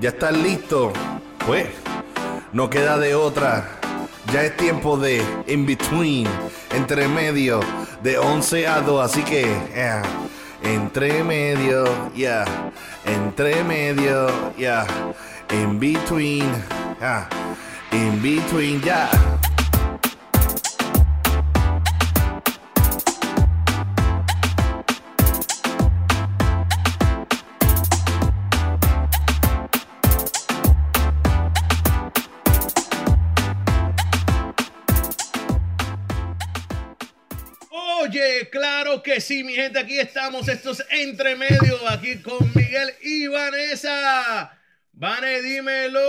¿Ya estás listo? Pues, no queda de otra. Ya es tiempo de in between, entre medio, de 11 a 2. Así que, yeah, entre medio, ya, entre medio, ya, in between, in between, ya. Que sí, mi gente, aquí estamos, estos entre medio, aquí con Miguel y Vanessa. Vane, dímelo.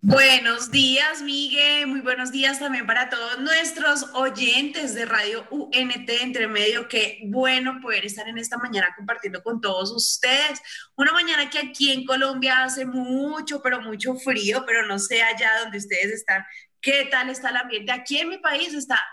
Buenos días, Miguel. Muy buenos días también para todos nuestros oyentes de Radio UNT Entre Medio. Qué bueno poder estar en esta mañana compartiendo con todos ustedes. Una mañana que aquí en Colombia hace mucho, pero mucho frío, pero no sé allá donde ustedes están. ¿Qué tal está el ambiente? Aquí en mi país está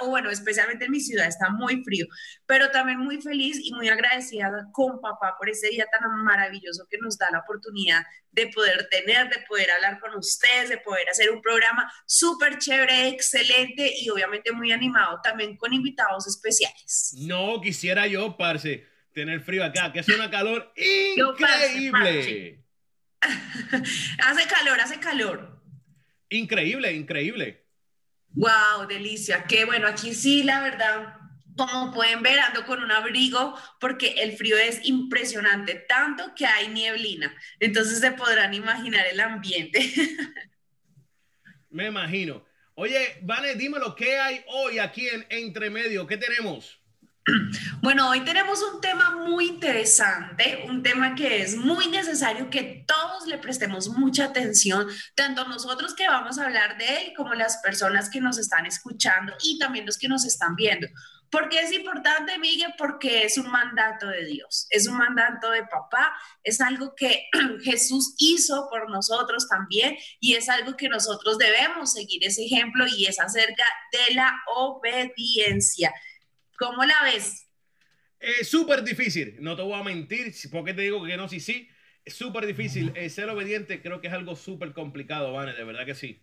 o bueno, especialmente en mi ciudad está muy frío, pero también muy feliz y muy agradecida con papá por ese día tan maravilloso que nos da la oportunidad de poder tener, de poder hablar con ustedes, de poder hacer un programa súper chévere, excelente y obviamente muy animado, también con invitados especiales. No quisiera yo, parce, tener frío acá, que hace una calor increíble. hace calor, hace calor. Increíble, increíble. Wow, delicia. Qué bueno, aquí sí, la verdad, como pueden ver, ando con un abrigo porque el frío es impresionante, tanto que hay nieblina. Entonces se podrán imaginar el ambiente. Me imagino. Oye, Vane, dímelo, ¿qué hay hoy aquí en Entre Medio? ¿Qué tenemos? Bueno, hoy tenemos un tema muy interesante, un tema que es muy necesario que todos le prestemos mucha atención, tanto nosotros que vamos a hablar de él como las personas que nos están escuchando y también los que nos están viendo. ¿Por qué es importante, Miguel? Porque es un mandato de Dios, es un mandato de papá, es algo que Jesús hizo por nosotros también y es algo que nosotros debemos seguir ese ejemplo y es acerca de la obediencia. ¿Cómo la ves? Es súper difícil, no te voy a mentir, porque te digo que no, sí, sí, es súper difícil. Eh, ser obediente creo que es algo súper complicado, Vane, de verdad que sí.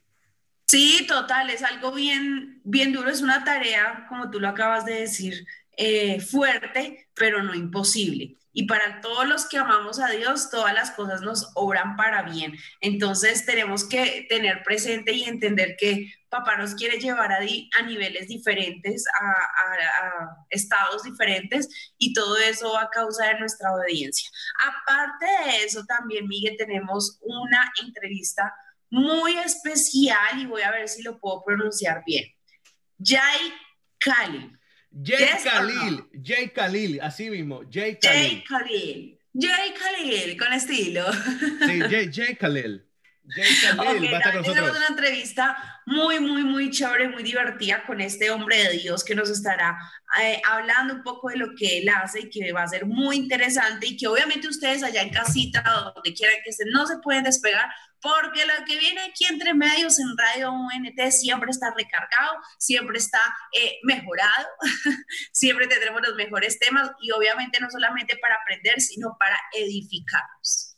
Sí, total, es algo bien, bien duro, es una tarea, como tú lo acabas de decir, eh, fuerte, pero no imposible. Y para todos los que amamos a Dios, todas las cosas nos obran para bien. Entonces tenemos que tener presente y entender que papá nos quiere llevar a, a niveles diferentes, a, estados diferentes, y todo eso a causa de nuestra obediencia. Aparte de eso, también, Miguel, tenemos una entrevista muy especial y voy a ver si lo puedo pronunciar bien. Jay Khalil. Jay Khalil, Jay Khalil, así mismo, Jay Khalil. Jay Khalil, Jay Khalil, con estilo. Sí, Jay, Jay Khalil. Jay Khalil va a estar con nosotros. Tenemos una entrevista muy, muy, muy chévere, muy divertida con este hombre de Dios que nos estará eh, hablando un poco de lo que él hace y que va a ser muy interesante y que obviamente ustedes allá en casita, donde quieran que estén, no se pueden despegar porque lo que viene aquí entre medios en Radio UNT siempre está recargado, siempre está eh, mejorado, siempre tendremos los mejores temas y obviamente no solamente para aprender, sino para edificarnos.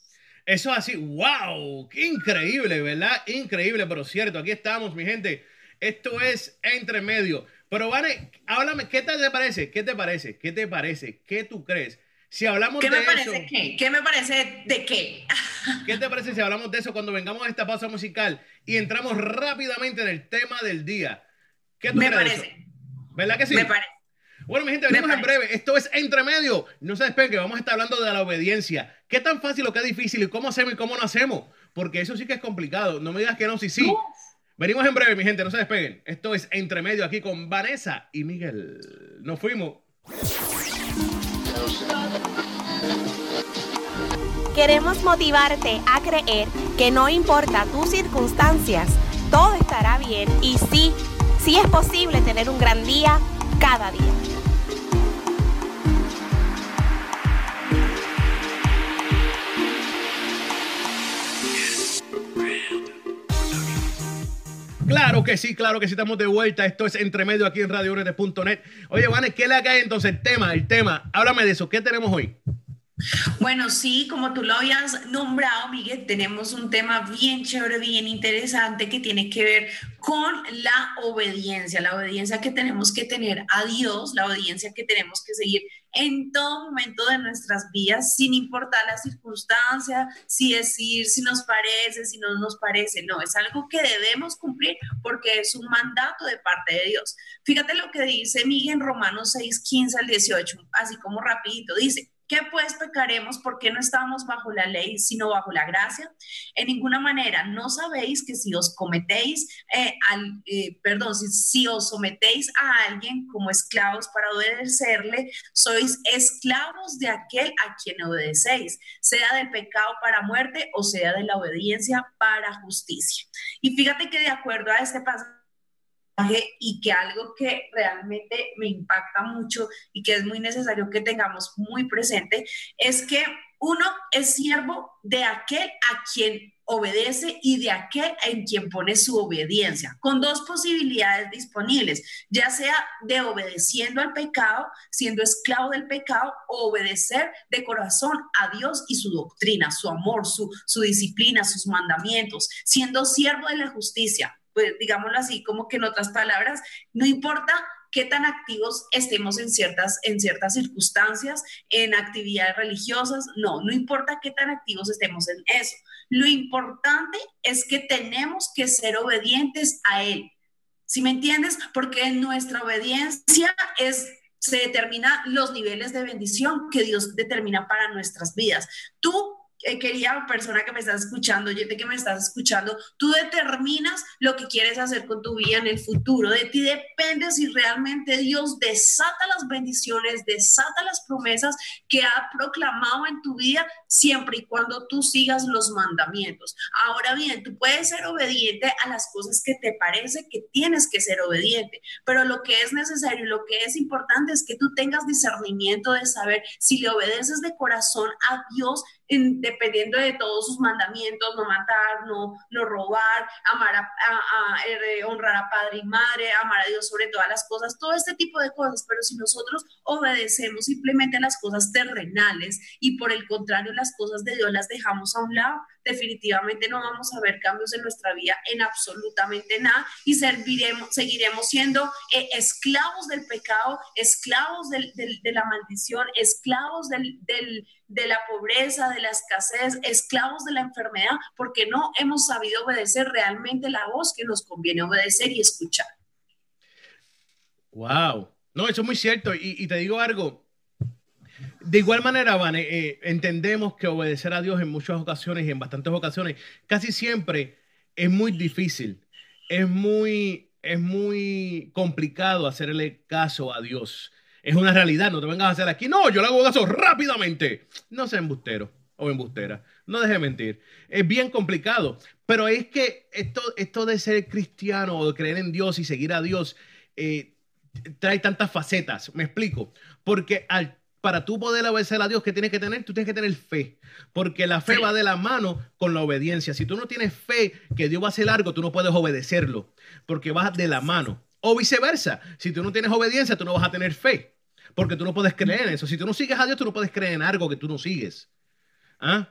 Eso así, wow, qué increíble, ¿verdad? Increíble, pero cierto, aquí estamos, mi gente. Esto es entre medio. Pero Vane, háblame, ¿qué te parece? ¿Qué te parece? ¿Qué te parece? ¿Qué tú crees? Si hablamos ¿Qué de me parece qué? ¿Qué me parece de qué? ¿Qué te parece si hablamos de eso cuando vengamos a esta pausa musical y entramos rápidamente en el tema del día? ¿Qué tú me parece. ¿Verdad que sí? Me parece. Bueno, mi gente, venimos en breve. Esto es Entre Medio. No se despeguen, que vamos a estar hablando de la obediencia. ¿Qué tan fácil o qué difícil? ¿Y cómo hacemos y cómo no hacemos? Porque eso sí que es complicado. No me digas que no, sí, sí. Venimos en breve, mi gente, no se despeguen. Esto es Entre Medio aquí con Vanessa y Miguel. Nos fuimos. Queremos motivarte a creer que no importa tus circunstancias, todo estará bien y sí, sí es posible tener un gran día cada día. Claro que sí, claro que sí, estamos de vuelta. Esto es Entre Medio aquí en Radio Oye, Vane, ¿qué le cae entonces? El tema, el tema. Háblame de eso. ¿Qué tenemos hoy? Bueno, sí, como tú lo habías nombrado, Miguel, tenemos un tema bien chévere, bien interesante que tiene que ver con la obediencia, la obediencia que tenemos que tener a Dios, la obediencia que tenemos que seguir en todo momento de nuestras vidas, sin importar la circunstancia, si decir si nos parece, si no nos parece, no, es algo que debemos cumplir porque es un mandato de parte de Dios. Fíjate lo que dice Miguel en Romanos 6, 15 al 18, así como rapidito, dice, ¿Qué pues pecaremos? porque no estamos bajo la ley, sino bajo la gracia? En ninguna manera, ¿no sabéis que si os cometéis, eh, al, eh, perdón, si, os sometéis a alguien como esclavos para obedecerle, sois esclavos de aquel a quien obedecéis, sea del pecado para muerte o sea de la obediencia para justicia? Y fíjate que de acuerdo a este pasaje, y que algo que realmente me impacta mucho y que es muy necesario que tengamos muy presente es que uno es siervo de aquel a quien obedece y de aquel en quien pone su obediencia, con dos posibilidades disponibles, ya sea de obedeciendo al pecado, siendo esclavo del pecado, o obedecer de corazón a Dios y su doctrina, su amor, su, su disciplina, sus mandamientos, siendo siervo de la justicia, digámoslo así, como que en otras palabras, no importa qué tan activos estemos en ciertas, en ciertas circunstancias, en actividades religiosas, no, no importa qué tan activos estemos en eso. Lo importante es que tenemos que ser obedientes a Él. ¿Sí me entiendes? Porque nuestra obediencia es se determina los niveles de bendición que Dios determina para nuestras vidas. Tú eh, querida persona que me estás escuchando, oyente que me estás escuchando, tú determinas lo que quieres hacer con tu vida en el futuro. De ti depende si realmente Dios desata las bendiciones, desata las promesas que ha proclamado en tu vida siempre y cuando tú sigas los mandamientos. Ahora bien, tú puedes ser obediente a las cosas que te parece que tienes que ser obediente, pero lo que es necesario y lo que es importante es que tú tengas discernimiento de saber si le obedeces de corazón a Dios dependiendo de todos sus mandamientos, no matar, no, no robar, amar a, eh, honrar a padre y madre, amar a Dios sobre todas las cosas, todo este tipo de cosas, pero si nosotros obedecemos simplemente las cosas terrenales y por el contrario las cosas de Dios las dejamos a un lado, definitivamente no vamos a ver cambios en nuestra vida en absolutamente nada y serviremos, seguiremos siendo eh, esclavos del pecado, esclavos de la maldición, esclavos del, de la pobreza, de la escasez, esclavos de la enfermedad, porque no hemos sabido obedecer realmente la voz que nos conviene obedecer y escuchar. Wow. No, eso es muy cierto. Y, te digo algo, de igual manera, Vane, eh, entendemos que obedecer a Dios en muchas ocasiones y en bastantes ocasiones, casi siempre es muy difícil, es muy, es muy complicado hacerle caso a Dios. Es una realidad, no te vengas a hacer aquí, no, yo le hago caso rápidamente. No sea embustero o embustera, no deje de mentir. Es bien complicado, pero es que esto, esto de ser cristiano o de creer en Dios y seguir a Dios eh, trae tantas facetas. Me explico, porque al para tú poder obedecer a Dios, ¿qué tienes que tener? Tú tienes que tener fe, porque la fe va de la mano con la obediencia. Si tú no tienes fe que Dios va a hacer algo, tú no puedes obedecerlo, porque va de la mano. O viceversa, si tú no tienes obediencia, tú no vas a tener fe, porque tú no puedes creer en eso. Si tú no sigues a Dios, tú no puedes creer en algo que tú no sigues. ¿Ah?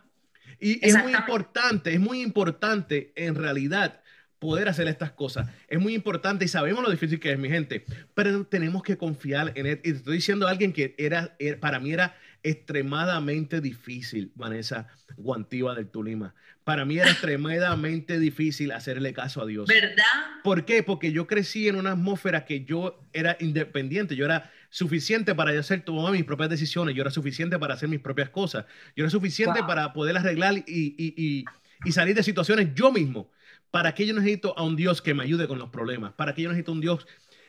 Y es muy importante, es muy importante en realidad poder hacer estas cosas. Es muy importante y sabemos lo difícil que es, mi gente, pero tenemos que confiar en él. Y te estoy diciendo a alguien que era, para mí era extremadamente difícil, Vanessa Guantiva del Tulima. Para mí era extremadamente difícil hacerle caso a Dios. ¿Verdad? ¿Por qué? Porque yo crecí en una atmósfera que yo era independiente, yo era suficiente para hacer tomar mis propias decisiones, yo era suficiente para hacer mis propias cosas, yo era suficiente para poder arreglar y, y, y salir de situaciones yo mismo. ¿Para qué yo necesito a un Dios que me ayude con los problemas? ¿Para qué yo necesito un Dios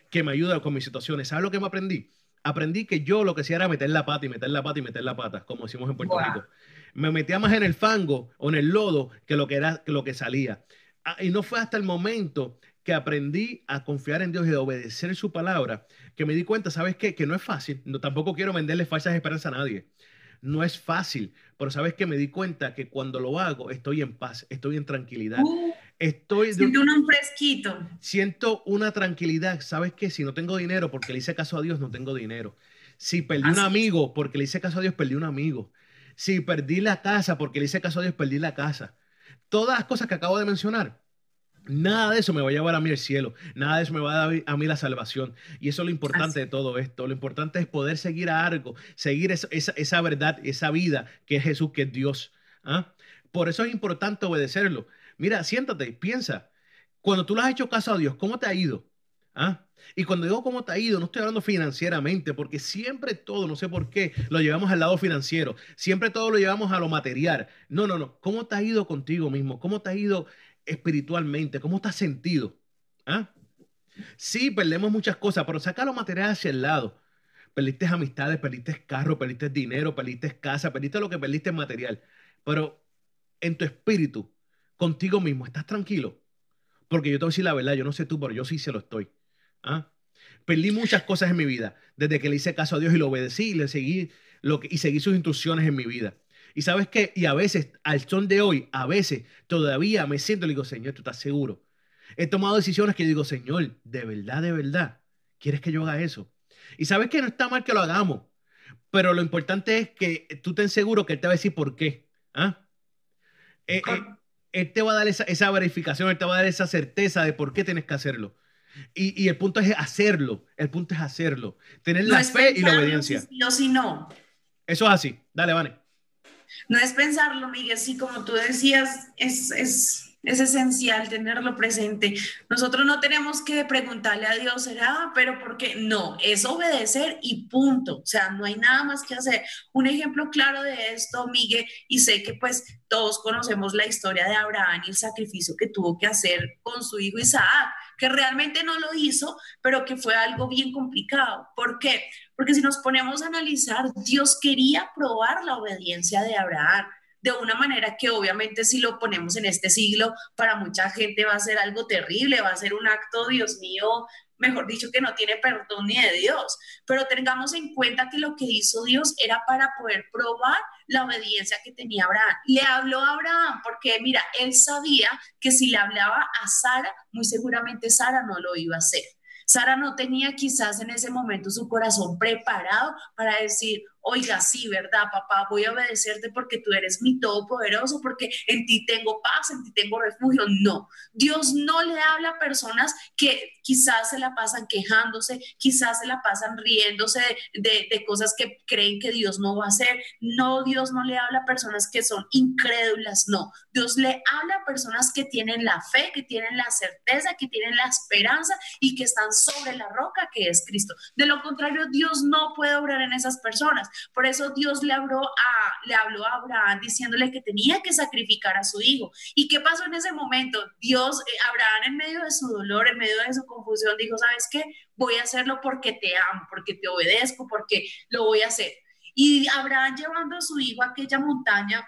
que me ayude con mis situaciones? ¿Sabes lo que me aprendí? Aprendí que yo lo que hacía era meter la pata y meter la pata y meter la pata, como decimos en Puerto Rico. Me metía más en el fango o en el lodo que lo que era lo que salía. Ah, y no fue hasta el momento que aprendí a confiar en Dios y a obedecer su palabra que me di cuenta, ¿sabes qué? Que no es fácil. No, tampoco quiero venderle falsas esperanzas a nadie. No es fácil, pero sabes que me di cuenta que cuando lo hago estoy en paz, estoy en tranquilidad. Uh. Estoy siento un fresquito. Siento una tranquilidad. ¿Sabes qué? Si no tengo dinero porque le hice caso a Dios, no tengo dinero. Si perdí un amigo porque le hice caso a Dios, perdí un amigo. Si perdí la casa porque le hice caso a Dios, perdí la casa. Todas las cosas que acabo de mencionar, Nada de eso me va a llevar a mí el cielo, nada de eso me va a dar a mí la salvación. Y eso es lo importante de todo esto. Lo importante es poder seguir a algo, seguir esa, esa, verdad, esa vida que es Jesús, que es Dios. ¿ah? Por eso es importante obedecerlo. Mira, siéntate, piensa. Cuando tú le has hecho caso a Dios, ¿cómo te ha ido? ¿Ah? Y cuando digo cómo te ha ido, no estoy hablando financieramente, porque siempre todo, no sé por qué, lo llevamos al lado financiero, siempre todo lo llevamos a lo material. No, no, no. ¿Cómo te ha ido contigo mismo? ¿Cómo te ha ido espiritualmente? ¿Cómo estás sentido? ¿Ah? Sí, perdemos muchas cosas, pero saca lo material hacia el lado. Perdiste amistades, perdiste carro, perdiste dinero, perdiste casa, perdiste lo que perdiste en material. Pero en tu espíritu, contigo mismo, ¿estás tranquilo? Porque yo te voy a decir la verdad, yo no sé tú, pero yo sí se lo estoy. ¿Ah? Perdí muchas cosas en mi vida desde que le hice caso a Dios y lo obedecí y le seguí lo que, y seguí sus instrucciones en mi vida. Y sabes qué, y a veces, al son de hoy, a veces todavía me siento y digo, Señor, ¿tú estás seguro? He tomado decisiones que digo, Señor, de verdad, de verdad, ¿quieres que yo haga eso? Y sabes que no está mal que lo hagamos, pero lo importante es que tú ten seguro que Él te va a decir por qué. ¿Ah? Eh, eh, él te va a dar esa, esa, verificación, Él te va a dar esa certeza de por qué tienes que hacerlo. Y, y el punto es hacerlo, el punto es hacerlo, tener la fe y la obediencia. Si si no. Eso es así. Dale, Vane. No es pensarlo, Miguel, sí, como tú decías, es, es, esencial tenerlo presente. Nosotros no tenemos que preguntarle a Dios, ¿será? Pero porque no, es obedecer y punto. O sea, no hay nada más que hacer. Un ejemplo claro de esto, Miguel, y sé que pues todos conocemos la historia de Abraham y el sacrificio que tuvo que hacer con su hijo Isaac, que realmente no lo hizo, pero que fue algo bien complicado. ¿Por qué? Porque si nos ponemos a analizar, Dios quería probar la obediencia de Abraham de una manera que obviamente si lo ponemos en este siglo, para mucha gente va a ser algo terrible, va a ser un acto, Dios mío, mejor dicho, que no tiene perdón ni de Dios. Pero tengamos en cuenta que lo que hizo Dios era para poder probar la obediencia que tenía Abraham. Le habló a Abraham porque, mira, él sabía que si le hablaba a Sara, muy seguramente Sara no lo iba a hacer. Sara no tenía quizás en ese momento su corazón preparado para decir, oiga, sí, ¿verdad, papá? Voy a obedecerte porque tú eres mi todopoderoso, porque en ti tengo paz, en ti tengo refugio. No, Dios no le habla a personas que quizás se la pasan quejándose, quizás se la pasan riéndose de, de, cosas que creen que Dios no va a hacer. No, Dios no le habla a personas que son incrédulas, no. Dios le habla a personas que tienen la fe, que tienen la certeza, que tienen la esperanza y que están sobre la roca que es Cristo. De lo contrario, Dios no puede obrar en esas personas. Por eso Dios le habló a, le habló a Abraham diciéndole que tenía que sacrificar a su hijo. ¿Y qué pasó en ese momento? Dios, eh, Abraham en medio de su dolor, en medio de su confusión, dijo, ¿sabes qué? Voy a hacerlo porque te amo, porque te obedezco, porque lo voy a hacer. Y Abraham llevando a su hijo a aquella montaña,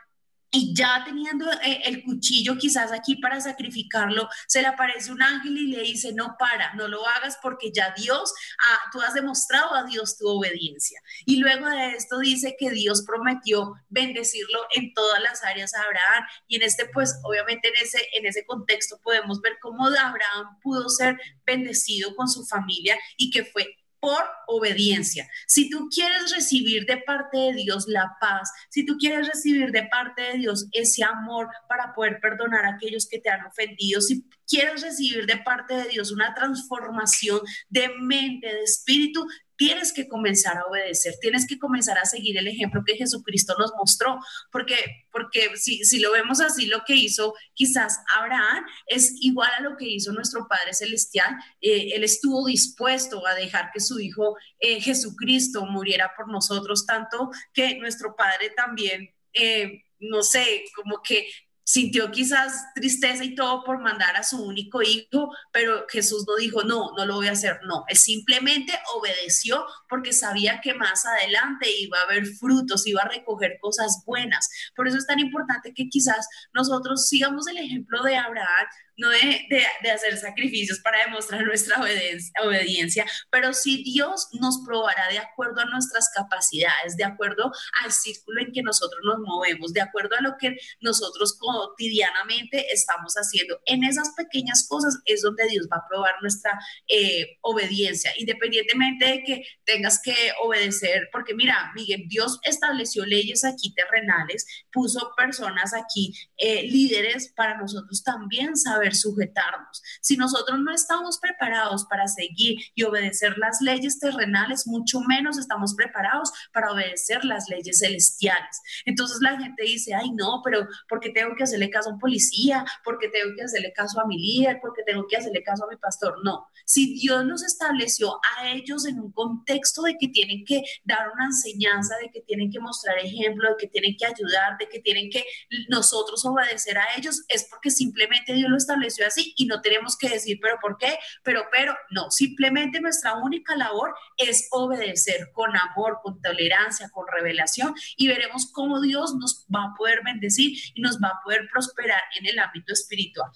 y ya teniendo eh, el cuchillo quizás aquí para sacrificarlo, se le aparece un ángel y le dice, no para, no lo hagas porque ya Dios, ah, tú has demostrado a Dios tu obediencia. Y luego de esto dice que Dios prometió bendecirlo en todas las áreas a Abraham. Y en este, pues obviamente en ese, en ese contexto podemos ver cómo Abraham pudo ser bendecido con su familia y que fue por obediencia. Si tú quieres recibir de parte de Dios la paz, si tú quieres recibir de parte de Dios ese amor para poder perdonar a aquellos que te han ofendido, si quieres recibir de parte de Dios una transformación de mente, de espíritu, tienes que comenzar a obedecer, tienes que comenzar a seguir el ejemplo que Jesucristo nos mostró, porque, porque si, si lo vemos así, lo que hizo quizás Abraham es igual a lo que hizo nuestro Padre Celestial. Eh, él estuvo dispuesto a dejar que su Hijo eh, Jesucristo muriera por nosotros, tanto que nuestro Padre también... Eh, no sé, como que sintió quizás tristeza y todo por mandar a su único hijo, pero Jesús no dijo, no, no lo voy a hacer, no, él simplemente obedeció porque sabía que más adelante iba a haber frutos, iba a recoger cosas buenas. Por eso es tan importante que quizás nosotros sigamos el ejemplo de Abraham, no de, de, hacer sacrificios para demostrar nuestra obediencia, obediencia, pero sí Dios nos probará de acuerdo a nuestras capacidades, de acuerdo al círculo en que nosotros nos movemos, de acuerdo a lo que nosotros cotidianamente estamos haciendo. En esas pequeñas cosas es donde Dios va a probar nuestra eh, obediencia, independientemente de que tengas que obedecer, porque mira, Miguel, Dios estableció leyes aquí terrenales, puso personas aquí, eh, líderes, para nosotros también saber sujetarnos. Si nosotros no estamos preparados para seguir y obedecer las leyes terrenales, mucho menos estamos preparados para obedecer las leyes celestiales. Entonces la gente dice, ay no, pero ¿por qué tengo que hacerle caso a un policía? ¿Por qué tengo que hacerle caso a mi líder? ¿Por qué tengo que hacerle caso a mi pastor? No, si Dios nos estableció a ellos en un contexto de que tienen que dar una enseñanza, de que tienen que mostrar ejemplo, de que tienen que ayudar, de que tienen que nosotros obedecer a ellos, es porque simplemente Dios lo estableció así y no tenemos que decir, pero ¿por qué? Pero, pero, no, simplemente nuestra única labor es obedecer con amor, con tolerancia, con revelación y veremos cómo Dios nos va a poder bendecir y nos va a poder prosperar en el ámbito espiritual.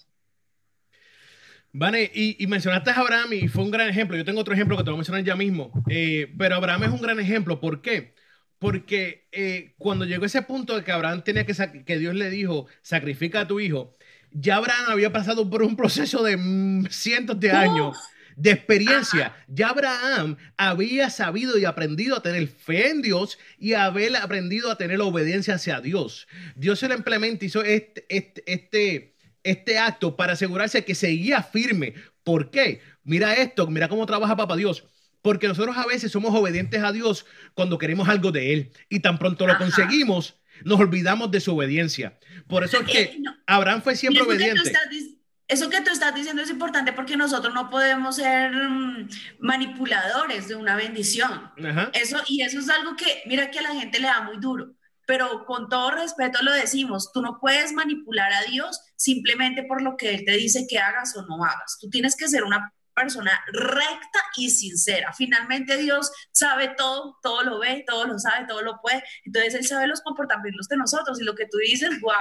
Vale, y, mencionaste a Abraham y fue un gran ejemplo. Yo tengo otro ejemplo que te voy a mencionar ya mismo. Eh, pero Abraham es un gran ejemplo. ¿Por qué? Porque eh, cuando llegó ese punto de que Abraham tenía que, que Dios le dijo, sacrifica a tu hijo, ya Abraham había pasado por un proceso de mm, cientos de años. de experiencia. Ya Abraham había sabido y aprendido a tener fe en Dios y haber aprendido a tener obediencia hacia Dios. Dios se lo implementa, hizo este, este, este este acto para asegurarse que seguía firme. ¿Por qué? Mira esto, mira cómo trabaja Papá Dios. Porque nosotros a veces somos obedientes a Dios cuando queremos algo de Él y tan pronto lo conseguimos, nos olvidamos de su obediencia. Por eso es que eh, Abraham fue siempre obediente. eso que tú estás diciendo es importante porque nosotros no podemos ser mm, manipuladores de una bendición. Eso, y eso es algo que, mira que a la gente le da muy duro pero con todo respeto lo decimos, tú no puedes manipular a Dios simplemente por lo que Él te dice que hagas o no hagas. Tú tienes que ser una persona recta y sincera. Finalmente Dios sabe todo, todo lo ve, todo lo sabe, todo lo puede. Entonces Él sabe los comportamientos de nosotros y lo que tú dices, wow,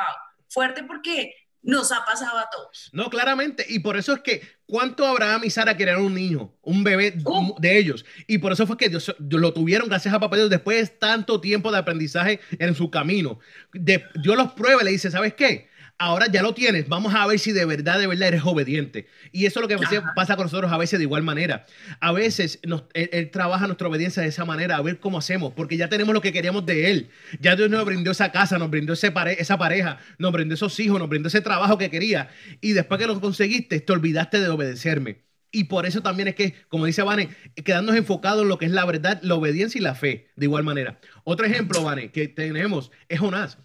fuerte porque nos ha pasado a todos. No, claramente. Y por eso es que, ¿cuánto Abraham y Sara querían un niño, un bebé uh. de ellos? Y por eso fue que Dios, lo tuvieron gracias a papá Dios después de tanto tiempo de aprendizaje en su camino. Dios los prueba y le dice, ¿sabes qué? Ahora ya lo tienes, vamos a ver si de verdad, de verdad eres obediente. Y eso es lo que pasa con nosotros a veces de igual manera. A veces él, trabaja nuestra obediencia de esa manera, a ver cómo hacemos, porque ya tenemos lo que queríamos de Él. Ya Dios nos brindó esa casa, nos brindó ese esa pareja, nos brindó esos hijos, nos brindó ese trabajo que quería. Y después que lo conseguiste, te olvidaste de obedecerme. Y por eso también es que, como dice Vane, quedarnos enfocados en lo que es la verdad, la obediencia y la fe, de igual manera. Otro ejemplo, Vane, que tenemos es Jonás.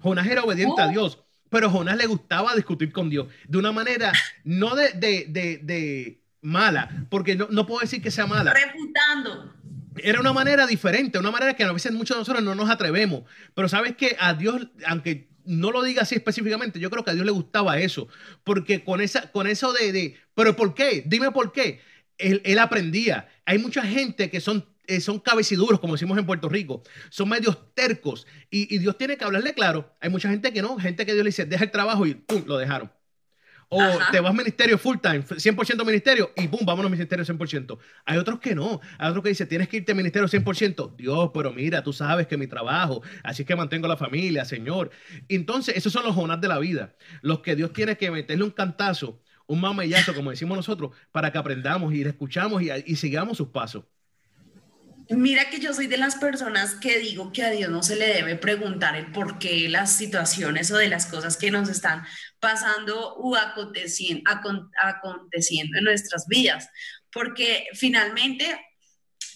Jonás era obediente a oh. Dios pero Jonás le gustaba discutir con Dios de una manera no de, de, de, de mala, porque no, no, puedo decir que sea mala. Refutando. Era una manera diferente, una manera que a veces muchos de nosotros no nos atrevemos. Pero sabes que a Dios, aunque no lo diga así específicamente, yo creo que a Dios le gustaba eso. Porque con, esa, con eso de, de pero ¿por qué? Dime por qué. Él, él aprendía. Hay mucha gente que son eh, son cabeciduros, como decimos en Puerto Rico, son medios tercos y, Dios tiene que hablarle claro. Hay mucha gente que no, gente que Dios le dice, deja el trabajo y ¡pum! lo dejaron. O te vas ministerio full time, 100% ministerio y ¡pum! vámonos ministerio 100%. Hay otros que no. Hay otros que dicen, tienes que irte ministerio 100%. Dios, pero mira, tú sabes que mi trabajo, así es que mantengo la familia, Señor. Entonces, esos son los jonás de la vida. Los que Dios tiene que meterle un cantazo, un mamayazo, como decimos nosotros, para que aprendamos y le escuchamos y, y sigamos sus pasos. Mira que yo soy de las personas que digo que a Dios no se le debe preguntar el por qué las situaciones o de las cosas que nos están pasando o aconteciendo, aconteciendo en nuestras vidas, porque finalmente,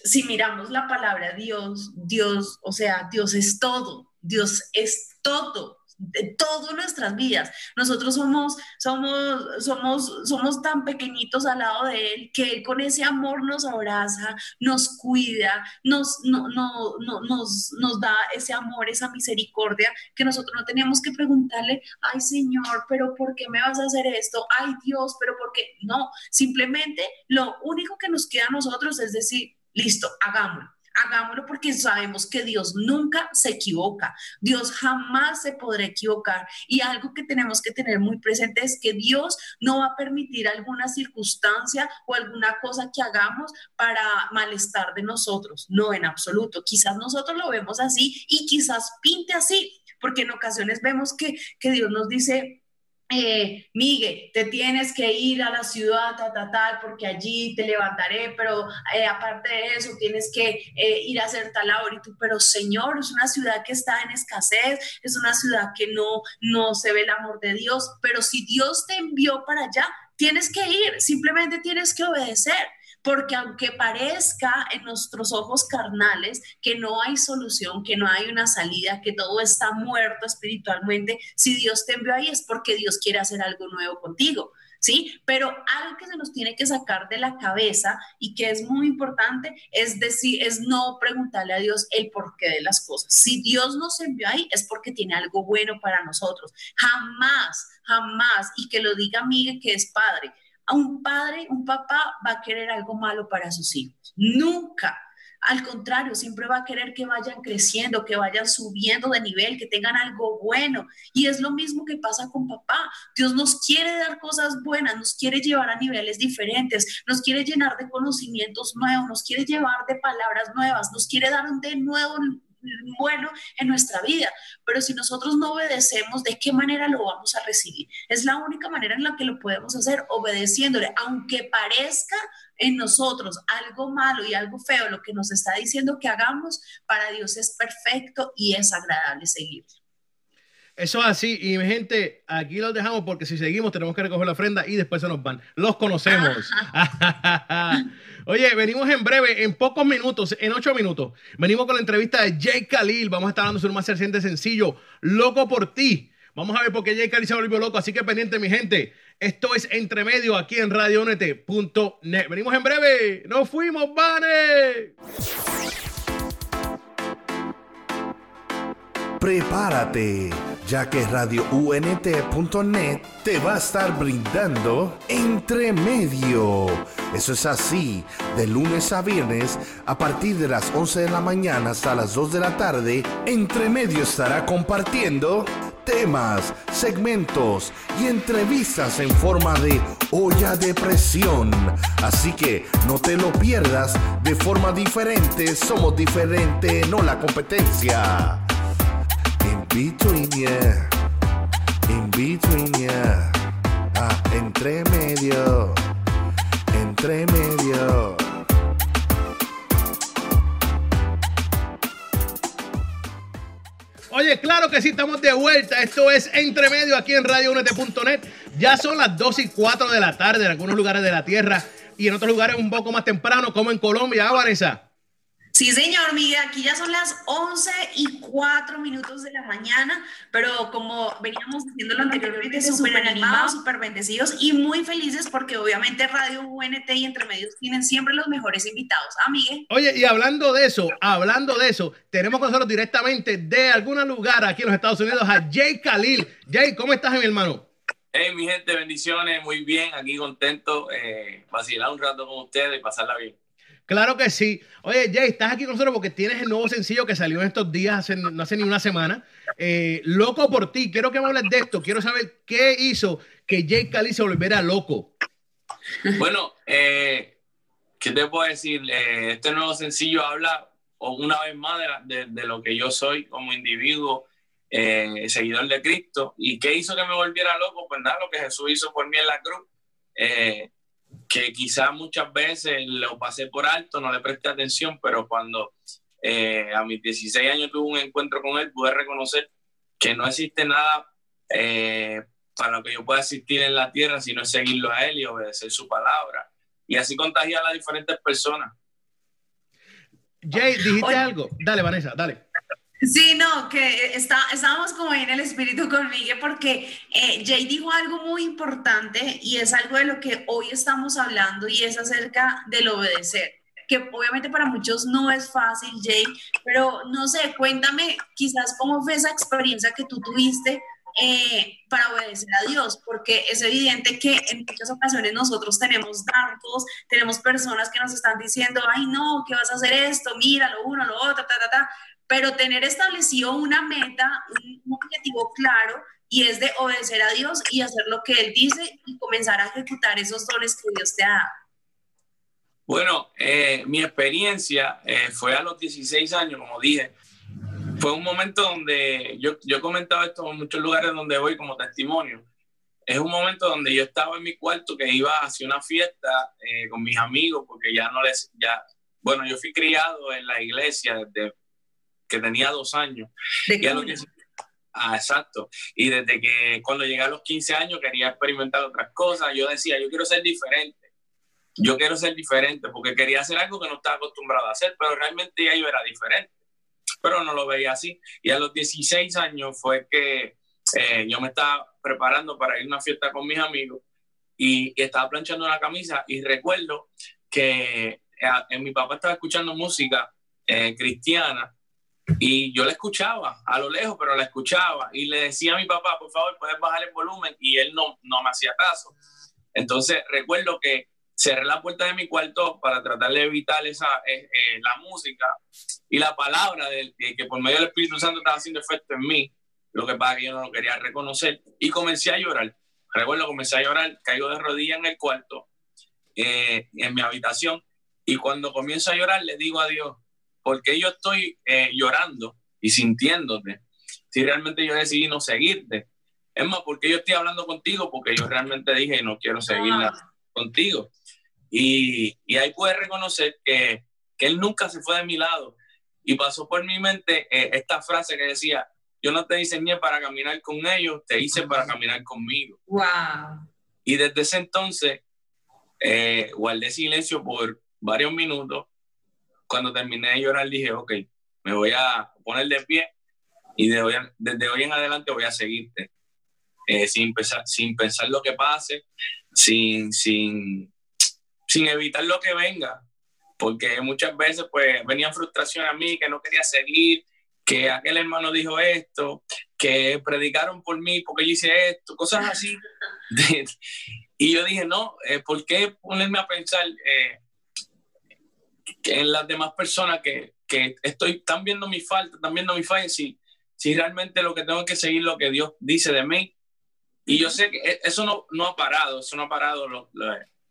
si miramos la palabra Dios, Dios, o sea, Dios es todo, Dios es todo, de todas nuestras vidas. Nosotros somos, somos, somos, somos tan pequeñitos al lado de Él que con ese amor nos abraza, nos cuida, nos, no, no, nos, nos da ese amor, esa misericordia, que nosotros no tenemos que preguntarle, ay Señor, pero ¿por qué me vas a hacer esto? Ay Dios, pero ¿por qué? No, simplemente lo único que nos queda a nosotros es decir, listo, hagámoslo hagámoslo porque sabemos que Dios nunca se equivoca, Dios jamás se podrá equivocar. Y algo que tenemos que tener muy presente es que Dios no va a permitir alguna circunstancia o alguna cosa que hagamos para malestar de nosotros, no en absoluto. Quizás nosotros lo vemos así y quizás pinte así, porque en ocasiones vemos que, que Dios nos dice, eh, Miguel, te tienes que ir a la ciudad, tal, tal, tal, porque allí te levantaré, pero eh, aparte de eso tienes que eh, ir a hacer tal labor. Y tú, pero Señor, es una ciudad que está en escasez, es una ciudad que no, no se ve el amor de Dios, pero si Dios te envió para allá, tienes que ir, simplemente tienes que obedecer porque aunque parezca en nuestros ojos carnales que no hay solución, que no hay una salida, que todo está muerto espiritualmente, si Dios te envió ahí es porque Dios quiere hacer algo nuevo contigo. ¿Sí? Pero algo que se nos tiene que sacar de la cabeza y que es muy importante es decir, es no preguntarle a Dios el porqué de las cosas. Si Dios nos envió ahí es porque tiene algo bueno para nosotros. Jamás, jamás, y que lo diga Miguel que es padre, un padre, un papá va a querer algo malo para sus hijos. Nunca. Al contrario, siempre va a querer que vayan creciendo, que vayan subiendo de nivel, que tengan algo bueno. Y es lo mismo que pasa con papá. Dios nos quiere dar cosas buenas, nos quiere llevar a niveles diferentes, nos quiere llenar de conocimientos nuevos, nos quiere llevar de palabras nuevas, nos quiere dar de nuevo bueno en nuestra vida, pero si nosotros no obedecemos, ¿de qué manera lo vamos a recibir? Es la única manera en la que lo podemos hacer, obedeciéndole, aunque parezca en nosotros algo malo y algo feo, lo que nos está diciendo que hagamos, para Dios es perfecto y es agradable seguir. Eso es así. Y mi gente, aquí los dejamos porque si seguimos tenemos que recoger la ofrenda y después se nos van. Los conocemos. Oye, venimos en breve, en pocos minutos, en ocho minutos. Venimos con la entrevista de Jay Khalil. Vamos a estar hablando sobre un más reciente sencillo, Loco por ti. Vamos a ver por qué Jay Khalil se volvió loco. Así que pendiente, mi gente. Esto es Entre Medio aquí en RadioNet.net. Venimos en breve. ¡Nos fuimos, Vane! Prepárate, ya que radiount.net te va a estar brindando entre medio. Eso es así, de lunes a viernes, a partir de las 11 de la mañana hasta las 2 de la tarde, entre medio estará compartiendo temas, segmentos y entrevistas en forma de olla de presión. Así que no te lo pierdas de forma diferente, somos diferente, no la competencia between, yeah. In between, yeah. Ah, entre medio. Entre medio. Oye, claro que sí, estamos de vuelta. Esto es Entre Medio aquí en RadioUnete.net. Ya son las 2 y 4 de la tarde en algunos lugares de la Tierra y en otros lugares un poco más temprano, como en Colombia. ¿Ah, Vanessa? Sí, señor Miguel, aquí ya son las 11 y 4 minutos de la mañana, pero como veníamos diciendo lo anteriormente, súper animados, súper bendecidos y muy felices porque obviamente Radio UNT y Entre Medios tienen siempre los mejores invitados. ¿Ah, Miguel? Oye, y hablando de eso, hablando de eso, tenemos con nosotros directamente de algún lugar aquí en los Estados Unidos a Jay Khalil. Jay, ¿cómo estás, mi hermano? Hey, mi gente, bendiciones, muy bien, aquí contento, eh, vacilar un rato con ustedes y pasarla bien. Claro que sí. Oye, Jay, estás aquí con nosotros porque tienes el nuevo sencillo que salió en estos días, hace, no hace ni una semana. Eh, loco por ti. Quiero que me hables de esto. Quiero saber qué hizo que Jay Cali se volviera loco. Bueno, eh, ¿qué te puedo decir? Eh, este nuevo sencillo habla una vez más de, de, lo que yo soy como individuo, seguidor de Cristo. ¿Y qué hizo que me volviera loco? Pues nada, lo que Jesús hizo por mí en la cruz que quizás muchas veces lo pasé por alto, no le presté atención, pero cuando eh, a mis 16 años tuve un encuentro con él, pude reconocer que no existe nada eh, para lo que yo pueda existir en la tierra, sino seguirlo a él y obedecer su palabra. Y así contagiar a las diferentes personas. Jay, dijiste algo. Dale, Vanessa, dale. Sí, no, que está, estábamos como en el espíritu conmigo porque eh, Jay dijo algo muy importante y es algo de lo que hoy estamos hablando y es acerca del obedecer, que obviamente para muchos no es fácil, Jay, pero no sé, cuéntame quizás cómo fue esa experiencia que tú tuviste eh, para obedecer a Dios, porque es evidente que en muchas ocasiones nosotros tenemos datos, tenemos personas que nos están diciendo, ay no, ¿qué vas a hacer esto? Mira, lo uno, lo otro, ta, ta, ta. Pero tener establecido una meta, un objetivo claro, y es de obedecer a Dios y hacer lo que Él dice y comenzar a ejecutar esos dones que Dios te ha dado. Bueno, eh, mi experiencia eh, fue a los 16 años, como dije. Fue un momento donde yo, yo he comentado esto en muchos lugares donde voy como testimonio. Es un momento donde yo estaba en mi cuarto que iba hacia una fiesta eh, con mis amigos porque ya no les, ya, bueno, yo fui criado en la iglesia desde que tenía dos años. Y a ah, exacto. Y desde que cuando llegué a los 15 años quería experimentar otras cosas. Yo decía, yo quiero ser diferente yo quiero ser diferente porque quería hacer algo que no estaba acostumbrado a hacer, pero realmente ya yo era diferente. Pero no lo veía así. Y a los 16 años fue que eh, yo me estaba preparando para ir a una fiesta con mis amigos y, estaba planchando una camisa y recuerdo que eh, mi papá estaba escuchando música eh, cristiana y yo la escuchaba a lo lejos, pero la escuchaba y le decía a mi papá, por favor, puedes bajar el volumen y él no, no me hacía caso. Entonces recuerdo que cerré la puerta de mi cuarto para tratar de evitar esa, eh, eh, la música y la palabra de, que por medio del Espíritu Santo estaba haciendo efecto en mí, lo que pasa que yo no lo quería reconocer y comencé a llorar. Recuerdo, comencé a llorar, caigo de rodillas en el cuarto, eh, en mi habitación, y cuando comienzo a llorar le digo a Dios, ¿por qué yo estoy llorando y sintiéndote? Si realmente yo decidí no seguirte. Es más, porque yo estoy hablando contigo? Porque yo realmente dije, no quiero seguir contigo. Y, y ahí puedes reconocer que, que, Él nunca se fue de mi lado. Y pasó por mi mente eh, esta frase que decía, yo no te diseñé para caminar con ellos, te hice para caminar conmigo. Wow. Y desde ese entonces eh, guardé silencio por varios minutos. Cuando terminé de llorar dije, ok, me voy a poner de pie y de hoy, desde hoy en adelante voy a seguirte. Eh, sin, pensar, sin pensar lo que pase, sin, sin, sin evitar lo que venga, porque muchas veces pues venían frustraciones a mí que no quería seguir, que aquel hermano dijo esto, que predicaron por mí porque yo hice esto, cosas así. y yo dije, no, eh, ¿por qué ponerme a pensar eh, que en las demás personas que, que estoy, están viendo mi falta, están viendo mi falla, si, si realmente lo que tengo que seguir lo que Dios dice de mí? Y yo sé que e, eso no, no ha parado, eso no ha parado lo,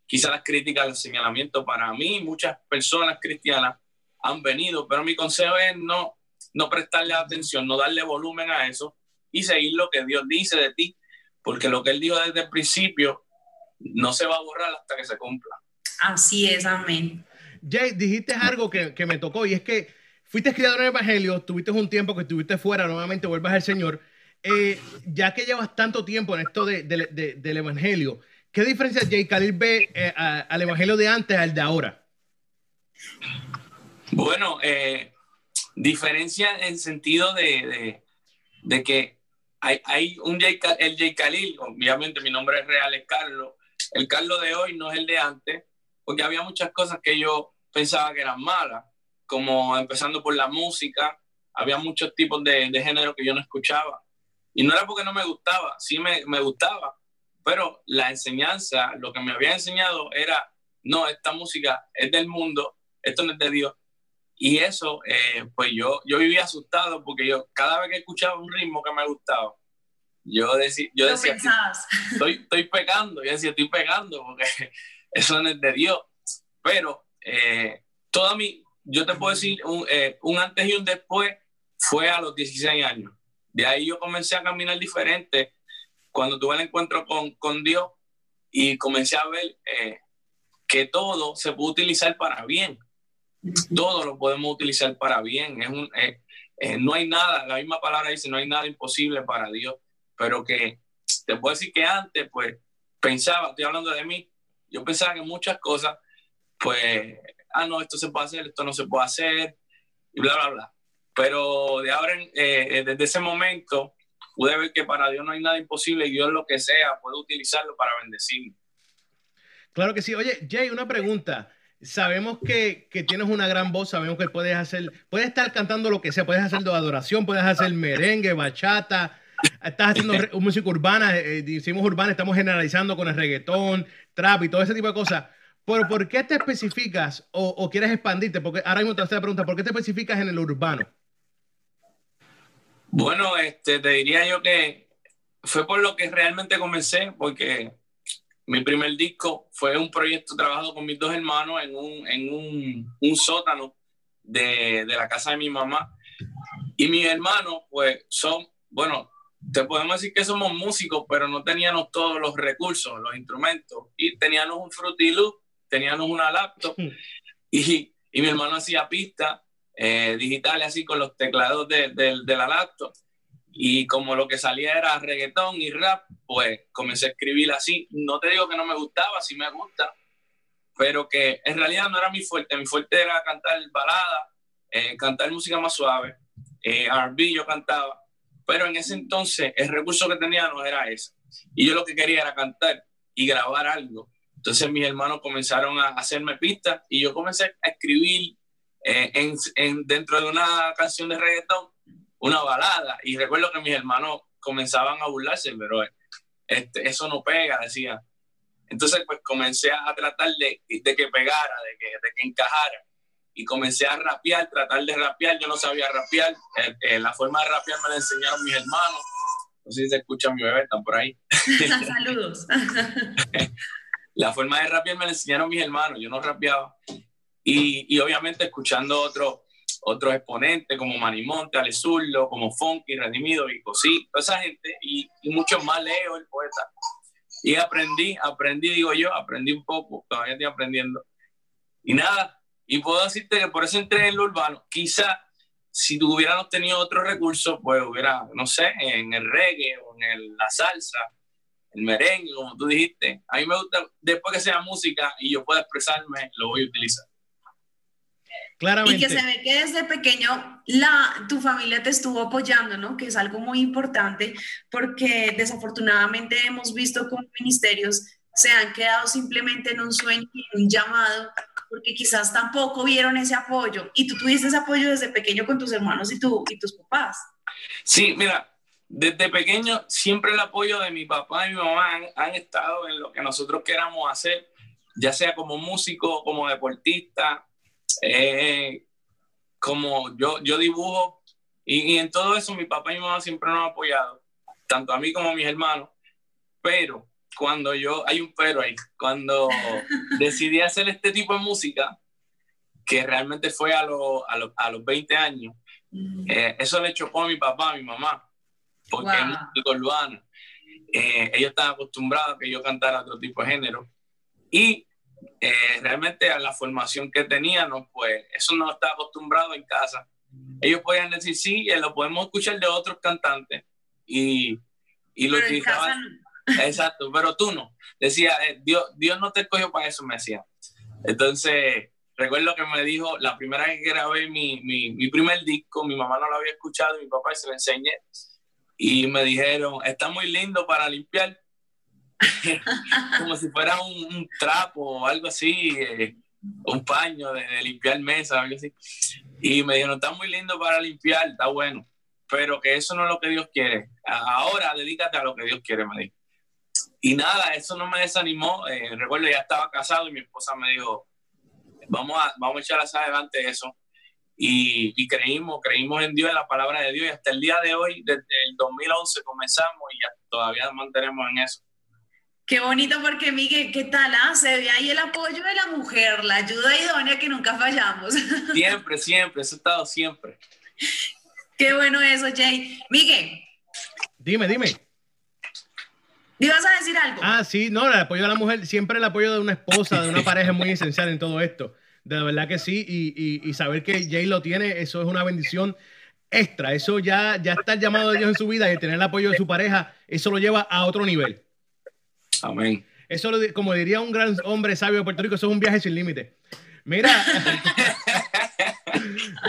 quizá las críticas, el señalamiento para mí, muchas personas cristianas han venido, pero mi consejo es no, no prestarle atención, no darle volumen a eso y seguir lo que Dios dice de ti, porque lo que Él dijo desde el principio no se va a borrar hasta que se cumpla. Así es, amén. Jay, dijiste algo que, que me tocó y es que fuiste criado en el Evangelio, tuviste un tiempo que estuviste fuera, nuevamente vuelvas al Señor. Eh, ya que llevas tanto tiempo en esto de, de, del Evangelio, ¿Qué diferencia Jay Khalil ve eh, al evangelio de antes al de ahora? Bueno, eh, diferencia en sentido de, que hay, un Jay, el Jay Khalil, obviamente mi nombre es real, es Carlos. El Carlos de hoy no es el de antes, porque había muchas cosas que yo pensaba que eran malas, como empezando por la música, había muchos tipos de, de género que yo no escuchaba. Y no era porque no me gustaba, sí me, me gustaba, pero la enseñanza, lo que me había enseñado era, no, esta música es del mundo, esto no es de Dios. Y eso, eh, pues yo, yo vivía asustado porque yo cada vez que escuchaba un ritmo que me gustaba, yo, decía, yo decía, estoy, estoy pegando, yo decía, estoy pegando porque eso no es de Dios. Pero eh, toda mi, yo te puedo decir, un, eh, un antes y un después fue a los 16 años. De ahí yo comencé a caminar diferente cuando tuve el encuentro con, con Dios y comencé a ver eh, que todo se puede utilizar para bien. Todo lo podemos utilizar para bien. Es un, eh, no hay nada, la misma palabra dice, no hay nada imposible para Dios, pero que te puedo decir que antes, pues, pensaba, estoy hablando de mí, yo pensaba que muchas cosas, pues, ah, no, esto se puede hacer, esto no se puede hacer, y bla, bla, bla. Pero de ahora, desde ese momento, pude ver que para Dios no hay nada imposible y Dios lo que sea puede utilizarlo para bendecirme. Claro que sí. Oye, Jay, una pregunta. Sabemos que, que, tienes una gran voz, sabemos que puedes hacer, puedes estar cantando lo que sea, puedes hacer adoración, puedes hacer merengue, bachata, estás haciendo música urbana, eh, decimos urbana, estamos generalizando con el reggaetón, trap y todo ese tipo de cosas. Pero ¿por qué te especificas o, quieres expandirte? Porque ahora mismo te hacer la pregunta, ¿por qué te especificas en el urbano? Bueno, este, te diría yo que fue por lo que realmente comencé, porque mi primer disco fue un proyecto trabajado con mis dos hermanos en un, en un, un sótano de, de, la casa de mi mamá. Y mis hermanos, pues, son, bueno, te podemos decir que somos músicos, pero no teníamos todos los recursos, los instrumentos. Y teníamos un Fruity teníamos una laptop y, y mi hermano hacía pistas eh, digitales así con los teclados de, de, la laptop. Y como lo que salía era reggaetón y rap, pues comencé a escribir así. No te digo que no me gustaba, sí me gusta, pero que en realidad no era mi fuerte. Mi fuerte era cantar balada, eh, cantar música más suave. Eh, RB yo cantaba, pero en ese entonces el recurso que tenía no era ese. Y yo lo que quería era cantar y grabar algo. Entonces mis hermanos comenzaron a hacerme pistas y yo comencé a escribir eh, en, en, dentro de una canción de reggaetón una balada. Y recuerdo que mis hermanos comenzaban a burlarse, pero este, eso no pega, decía. Entonces pues comencé a tratar de, de que pegara, de que, de que encajara. Y comencé a rapear, tratar de rapear. Yo no sabía rapear. Eh, eh, la forma de rapear me la enseñaron mis hermanos. No sé si se escucha mi bebé, están por ahí. Saludos. la forma de rapear me la enseñaron mis hermanos, yo no rapeaba. Y, y obviamente escuchando otros otros exponentes como Manimonte, Ale Zurdo, como Funky, Redimido y Cosí, toda esa gente, y, y muchos más leo el poeta. Y aprendí, aprendí, digo yo, aprendí un poco, todavía estoy aprendiendo. Y nada, y puedo decirte que por eso entré en lo urbano. Quizá si tuviéramos tenido otros recursos, pues hubiera, no sé, en el reggae o en la salsa, el merengue, como tú dijiste. A mí me gusta, después que sea música y yo pueda expresarme, lo voy a utilizar. Claramente. Y que se ve que desde pequeño la, tu familia te estuvo apoyando, ¿no? Que es algo muy importante porque desafortunadamente hemos visto cómo ministerios se han quedado simplemente en un sueño y en un llamado porque quizás tampoco vieron ese apoyo. Y tú tuviste ese apoyo desde pequeño con tus hermanos y, tú, y tus papás. Sí, mira, desde pequeño siempre el apoyo de mi papá y mi mamá han, estado en lo que nosotros queramos hacer, ya sea como músico, como deportista, eh, como yo, yo dibujo, y, en todo eso mi papá y mi mamá siempre nos han apoyado, tanto a mí como a mis hermanos, pero cuando yo, hay un pero ahí, cuando decidí hacer este tipo de música, que realmente fue a, a, los 20 años, mm. eh, eso le chocó a mi papá, a mi mamá, porque es música urbana. Eh, ellos estaban acostumbrados a que yo cantara otro tipo de género. Y eh, realmente a la formación que teníamos, pues eso no estaba acostumbrado en casa. Ellos podían decir, sí, eh, lo podemos escuchar de otros cantantes y, y lo utilizaban. Exacto, pero tú no. Decía, Dios, Dios no te escogió para eso, me decía. Entonces, recuerdo que me dijo, la primera vez que grabé mi, mi, mi primer disco, mi mamá no lo había escuchado y mi papá se lo enseñé y me dijeron, está muy lindo para limpiar, como si fuera un, trapo o algo así, eh, un paño de, limpiar mesa, algo así. Y me dijeron, está muy lindo para limpiar, está bueno, pero que eso no es lo que Dios quiere. Ahora dedícate a lo que Dios quiere, me dijo. Y nada, eso no me desanimó. Eh, recuerdo, ya estaba casado y mi esposa me dijo, vamos a, vamos a echar hacia adelante eso y, creímos, creímos en Dios, en la palabra de Dios y hasta el día de hoy, desde el 2011 comenzamos y ya todavía mantenemos en eso. Qué bonito porque Miguel, ¿qué tal? Ah? Se ve ahí el apoyo de la mujer, la ayuda idónea que nunca fallamos. Siempre, siempre, eso ha estado siempre. Qué bueno eso, Jay. Miguel. Dime, dime. ¿Ibas a decir algo? Ah, sí, no, el apoyo de la mujer, siempre el apoyo de una esposa, de una pareja es muy esencial en todo esto. De verdad que sí. Y, y, saber que Jay lo tiene, eso es una bendición extra. Eso ya, ya está el llamado de Dios en su vida y tener el apoyo de su pareja, eso lo lleva a otro nivel. Amén. Eso, como diría un gran hombre sabio de Puerto Rico, eso es un viaje sin límite. Mira.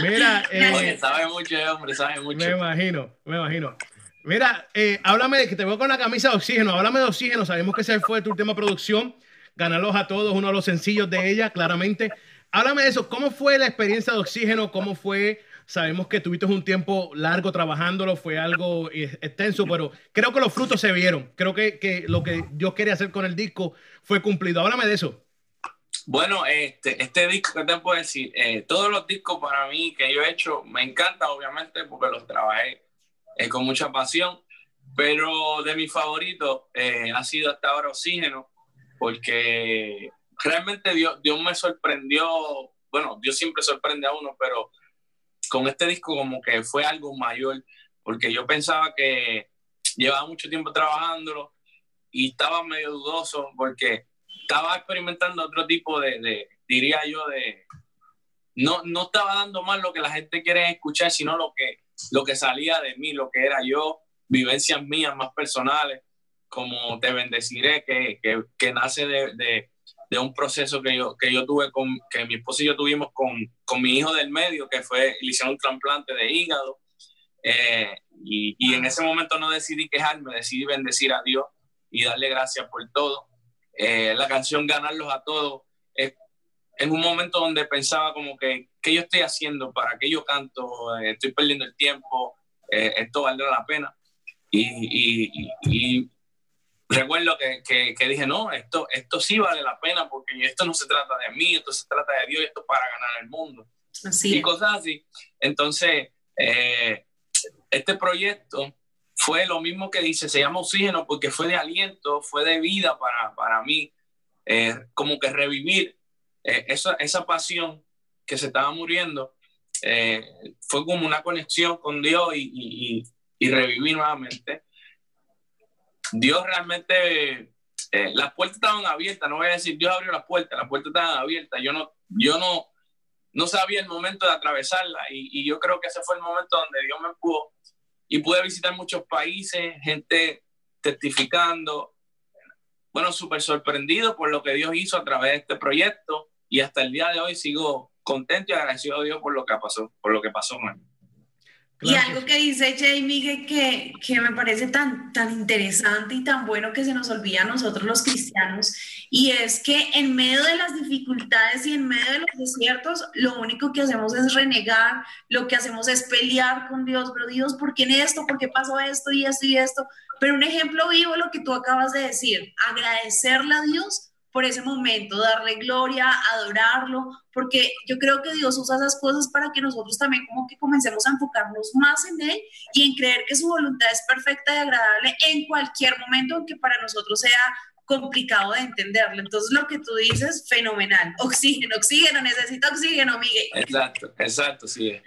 mira. Eh, sabe mucho, eh, hombre, sabe mucho. Me imagino, me imagino. Mira, eh, háblame de que te veo con la camisa de oxígeno. Háblame de oxígeno. Sabemos que ese fue tu última producción. Ganarlos a todos, uno de los sencillos de ella, claramente. Háblame de eso, ¿cómo fue la experiencia de Oxígeno? ¿Cómo fue Sabemos que tuviste un tiempo largo trabajándolo, fue algo extenso, pero creo que los frutos se vieron. Creo que, que lo que Dios quería hacer con el disco fue cumplido. Háblame de eso. Bueno, este, este disco, ¿qué te puedo decir? Eh, todos los discos para mí que yo he hecho me encantan, obviamente, porque los trabajé eh, con mucha pasión, pero de mis favoritos eh, ha sido hasta ahora Oxígeno, porque realmente Dios, Dios me sorprendió, bueno, Dios siempre sorprende a uno, pero con este disco como que fue algo mayor, porque yo pensaba que llevaba mucho tiempo trabajándolo y estaba medio dudoso porque estaba experimentando otro tipo de, diría yo, de... No, no estaba dando más lo que la gente quiere escuchar, sino lo que, lo que salía de mí, lo que era yo, vivencias mías más personales, como Te Bendeciré, que, que, que nace de, de un proceso que yo, que yo tuve con, que mi esposo y yo tuvimos con, con mi hijo del medio, que fue, le hicieron un trasplante de hígado. Eh, y, y, en ese momento no decidí quejarme, decidí bendecir a Dios y darle gracias por todo. Eh, la canción Ganarlos a Todos es en un momento donde pensaba como que, ¿qué yo estoy haciendo? ¿Para qué yo canto? Eh, estoy perdiendo el tiempo, esto valdrá la pena. Y, y, y, recuerdo que, que, dije, no, esto, esto sí vale la pena porque esto no se trata de mí, esto se trata de Dios, esto es para ganar el mundo. Así y cosas así. Entonces, eh, este proyecto fue lo mismo que dice, se llama Oxígeno porque fue de aliento, fue de vida para, para mí, eh, como que revivir eh, esa, esa pasión que se estaba muriendo. fue como una conexión con Dios y, y, y revivir nuevamente. Dios realmente, eh, las puertas estaban abiertas, no voy a decir Dios abrió las puertas, las puertas estaban abiertas, yo no, yo no, no sabía el momento de atravesarla y, y yo creo que ese fue el momento donde Dios me empujó y pude visitar muchos países, gente testificando, bueno, súper sorprendido por lo que Dios hizo a través de este proyecto y hasta el día de hoy sigo contento y agradecido a Dios por lo que pasó, por lo que pasó, man. Y algo que dice Jamie que, que me parece tan, tan interesante y tan bueno que se nos olvida a nosotros los cristianos, y es que en medio de las dificultades y en medio de los desiertos, lo único que hacemos es renegar, lo que hacemos es pelear con Dios, pero Dios, ¿por qué en esto? ¿Por qué pasó esto y esto y esto? Pero un ejemplo vivo, lo que tú acabas de decir, agradecerle a Dios por ese momento, darle gloria, adorarlo, porque yo creo que Dios usa esas cosas para que nosotros también como que comencemos a enfocarnos más en Él y en creer que su voluntad es perfecta y agradable en cualquier momento, aunque para nosotros sea complicado de entenderlo. Entonces lo que tú dices, fenomenal. Oxígeno, oxígeno, necesito oxígeno, Miguel. Exacto, exacto, sí.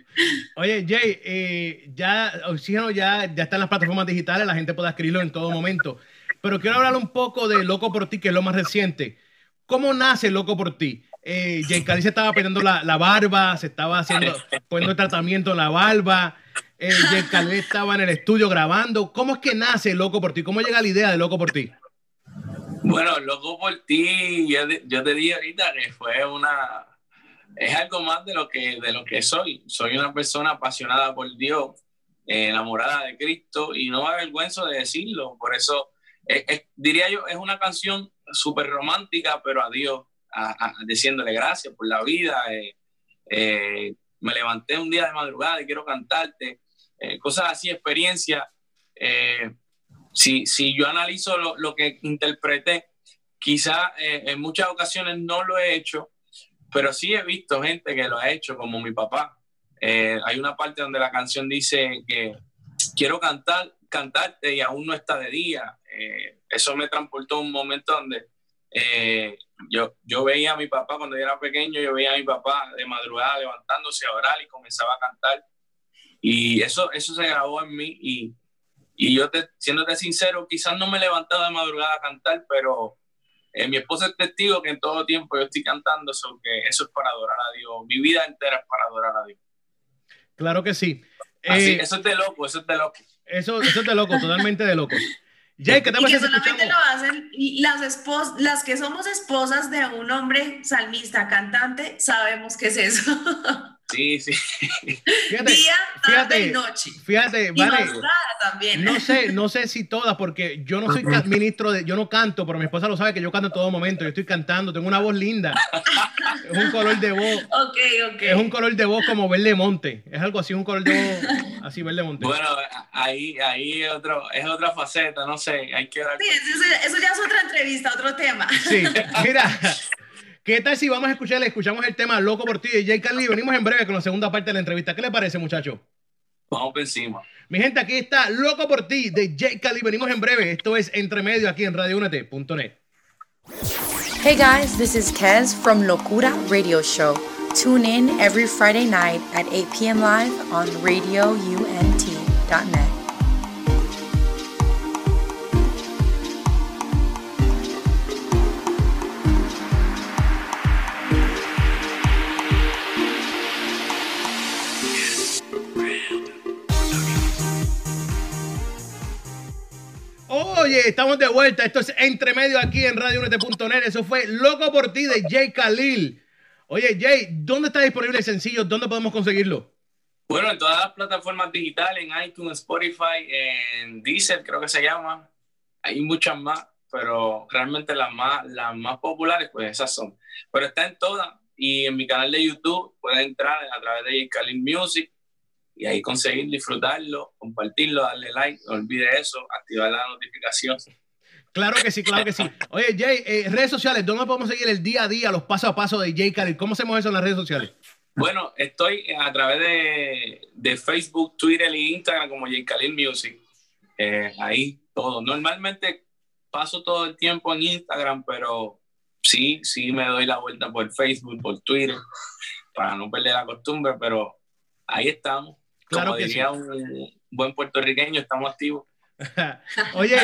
Oye, Jay, eh, ya oxígeno ya, ya está en las plataformas digitales, la gente puede escribirlo en todo momento. Pero quiero hablar un poco de Loco por ti, que es lo más reciente. ¿Cómo nace Loco por ti? Eh, se estaba poniendo la, la, barba, se estaba haciendo, poniendo tratamiento en la barba. Eh, estaba en el estudio grabando. ¿Cómo es que nace Loco por ti? ¿Cómo llega la idea de Loco por ti? Bueno, Loco por ti, yo, yo te dije ahorita que fue una, es algo más de lo que de lo que soy. Soy una persona apasionada por Dios, enamorada de Cristo y no me avergüenzo de decirlo. Por eso diría yo, es una canción súper romántica, pero a Dios, a, diciéndole gracias por la vida. Eh, eh, me levanté un día de madrugada y quiero cantarte, eh, cosas así, experiencia. Si, si, yo analizo lo, lo que interpreté, quizá en muchas ocasiones no lo he hecho, pero sí he visto gente que lo ha hecho, como mi papá. hay una parte donde la canción dice que quiero cantar, cantarte y aún no está de día. Eh, eso me transportó a un momento donde eh, yo, yo veía a mi papá cuando yo era pequeño, yo veía a mi papá de madrugada levantándose a orar y comenzaba a cantar. Y eso, eso se grabó en mí y, y yo, te, siéndote sincero, quizás no me he levantado de madrugada a cantar, pero eh, mi esposa es testigo que en todo tiempo yo estoy cantando, eso, que eso es para adorar a Dios. Mi vida entera es para adorar a Dios. Claro que sí. eso es de loco, eso es de loco. Eso, eso es de loco, totalmente de loco. Jay, ¿qué te y que solamente lo hacen las, espos las que somos esposas de un hombre salmista, cantante, sabemos qué es eso. Sí, sí. Fíjate, Día, tarde y noche. Fíjate, vale. también. No sé, no sé si todas, porque yo no soy ministro de, yo no canto, pero mi esposa lo sabe que yo canto en todo momento. Yo estoy cantando, tengo una voz linda. es un color de voz. Ok, ok. Es un color de voz como verde monte. Es algo así, un color de voz así verde monte. Bueno, ahí, ahí otro, es otra faceta, no sé. Hay que Sí, eso, ya es otra entrevista, otro tema. Sí, mira. ¿Qué tal si vamos a escuchar, escuchamos el tema Loco por ti de Jay Carly? Venimos en breve con la segunda parte de la entrevista. ¿Qué le parece, muchacho? Vamos por encima. Mi gente, aquí está Loco por ti de Jay Carly. Venimos en breve. Esto es Entre Medio aquí en radiounete.net. Hey guys, this is Kez from Locura Radio Show. Tune in every Friday night at 8 p.m. live on radiount.net. Oye, estamos de vuelta. Esto es Entre Medio aquí en RadioNet.net. Eso fue Loco por ti de Jay Khalil. Oye, Jay, ¿dónde está disponible el sencillo? ¿Dónde podemos conseguirlo? Bueno, en todas las plataformas digitales, en iTunes, Spotify, en Deezer, creo que se llama. Hay muchas más, pero realmente las más, las más populares, pues esas son. Pero está en todas. Y en mi canal de YouTube pueden entrar a través de Jay Khalil Music y ahí conseguir disfrutarlo, compartirlo, darle like, no olvide eso, activar la notificación. Claro que sí, claro que sí. Oye, Jay, eh, redes sociales, ¿dónde podemos seguir el día a día, los pasos a paso de Jay Khalil? ¿Cómo hacemos eso en las redes sociales? Bueno, estoy a través de, Facebook, Twitter y Instagram como Jay Khalil Music. Eh, ahí todo. Normalmente paso todo el tiempo en Instagram, pero sí, sí me doy la vuelta por Facebook, por Twitter, para no perder la costumbre, pero ahí estamos. Claro Como que diría un buen puertorriqueño, estamos activos. Oye,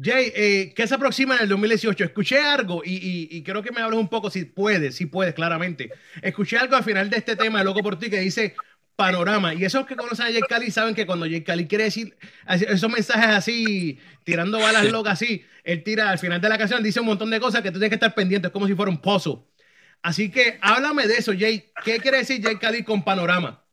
Jay, eh, ¿qué se aproxima en el 2018? Escuché algo y, y, creo que me hables un poco, si puedes, si puedes, claramente. Escuché algo al final de este tema de Loco por ti que dice panorama. Y esos que conocen a Jay Cali saben que cuando Jay Cali quiere decir esos mensajes así, tirando balas locas así, él tira al final de la canción, dice un montón de cosas que tú tienes que estar pendiente, es como si fuera un pozo. Así que háblame de eso, Jay. ¿Qué quiere decir Jay Cali con panorama?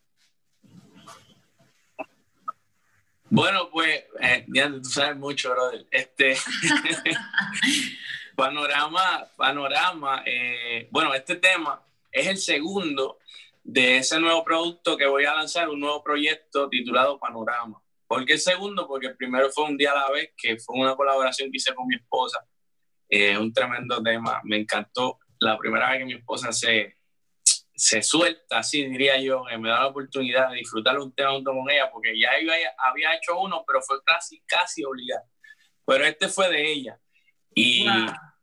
Bueno, pues, eh, tú sabes mucho, brother. Este, panorama, panorama, eh, bueno, este tema es el segundo de ese nuevo producto que voy a lanzar, un nuevo proyecto titulado Panorama. ¿Por qué el segundo? Porque el primero fue Un día a la vez, que fue una colaboración que hice con mi esposa. Eh, un tremendo tema, me encantó. La primera vez que mi esposa se, se suelta, así diría yo, que me da la oportunidad de disfrutar un tema junto con ella, porque ya había, había hecho uno, pero fue casi, casi obligado. Pero este fue de ella. Y,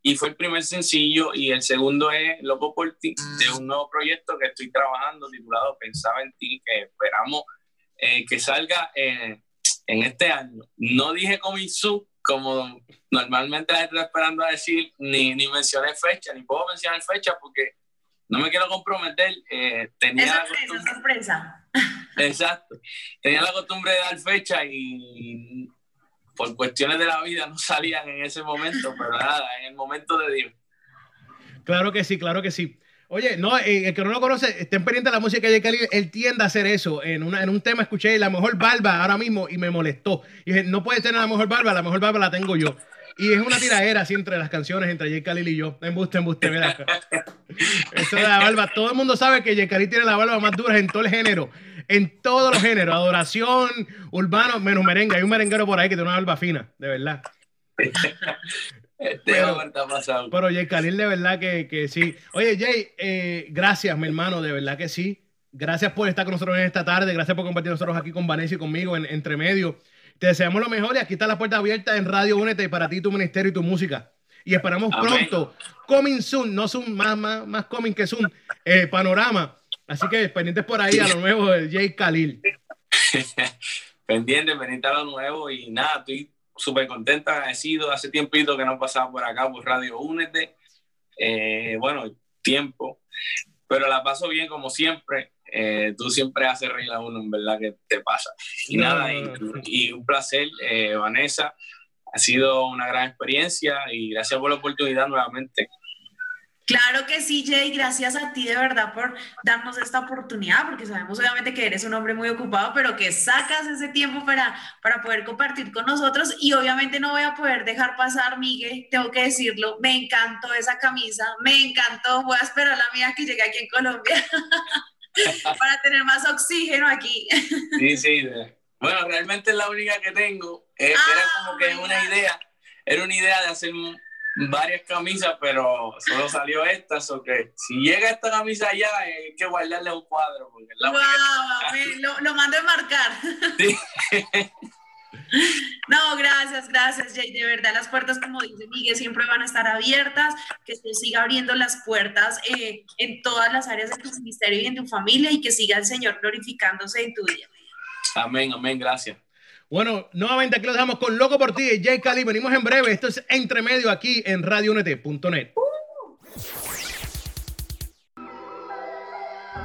y fue el primer sencillo, y el segundo es Loco por ti, de un nuevo proyecto que estoy trabajando titulado Pensaba en ti, que esperamos eh, que salga en este año. No dije Comisu, como normalmente la gente está esperando a decir, ni, ni mencioné fecha, ni puedo mencionar fecha porque no me quiero comprometer. Eh, tenía sorpresa, sorpresa. Exacto. Tenía la costumbre de dar fecha y por cuestiones de la vida no salían en ese momento, pero nada, en el momento de Dios. Claro que sí, claro que sí. Oye, no, eh, el que no lo conoce, estén pendientes de la música de Cali, él tiende a hacer eso. En, una, en un tema escuché la mejor barba ahora mismo y me molestó. Y dije, no puede tener la mejor barba, la mejor barba la tengo yo. Y es una tiradera así entre las canciones, entre J. Khalil y yo. Embuste, embuste, mira. Eso de la barba. Todo el mundo sabe que J. Khalil tiene la barba más dura en todo el género. En todos los géneros. Adoración, urbano, menos merengue. Hay un merenguero por ahí que tiene una barba fina, de verdad. Este pero, está pasando. pero Jay Khalil, de verdad que, que sí. Oye, Jay, eh, gracias, mi hermano, de verdad que sí. Gracias por estar con nosotros en esta tarde. Gracias por compartir nosotros aquí con Vanessa y conmigo en Entre Medio. Te deseamos lo mejor y aquí está la puerta abierta en Radio Únete para ti, tu ministerio y tu música. Y esperamos pronto, coming soon, no soon, más, más, más coming que soon, eh, panorama. Así que pendientes por ahí a lo nuevo de Jay Khalil. pendientes, pendientes a lo nuevo y nada, estoy súper contenta, agradecido. Hace tiempito que no pasaba por acá por Radio Únete. Eh, bueno, tiempo, pero la paso bien como siempre. Eh, tú siempre haces reír a uno, en verdad que te pasa. Y nada, y, un placer, eh, Vanessa. Ha sido una gran experiencia y gracias por la oportunidad nuevamente. Claro que sí, Jay, gracias a ti de verdad por darnos esta oportunidad, porque sabemos obviamente que eres un hombre muy ocupado, pero que sacas ese tiempo para, para poder compartir con nosotros y obviamente no voy a poder dejar pasar, Miguel, tengo que decirlo, me encantó esa camisa, me encantó, voy a esperar la mía que llegue aquí en Colombia para tener más oxígeno aquí. sí, sí, bueno, realmente es la única que tengo, eh, era Ah, como que una idea, era una idea de hacer varias camisas, pero solo salió esta, o que si llega esta camisa allá, hay que guardarle un cuadro. Porque es la Wow, lo, lo mando a marcar. Sí. No, gracias, gracias, Jay. De verdad, las puertas, como dice Miguel, siempre van a estar abiertas, que se siga abriendo las puertas eh, en todas las áreas de tu ministerio y en tu familia y que siga el Señor glorificándose en tu día. Amén, amén, gracias. Bueno, nuevamente aquí lo dejamos con Loco por ti, Jay Cali. Venimos en breve. Esto es Entre Medio aquí en radionet.net.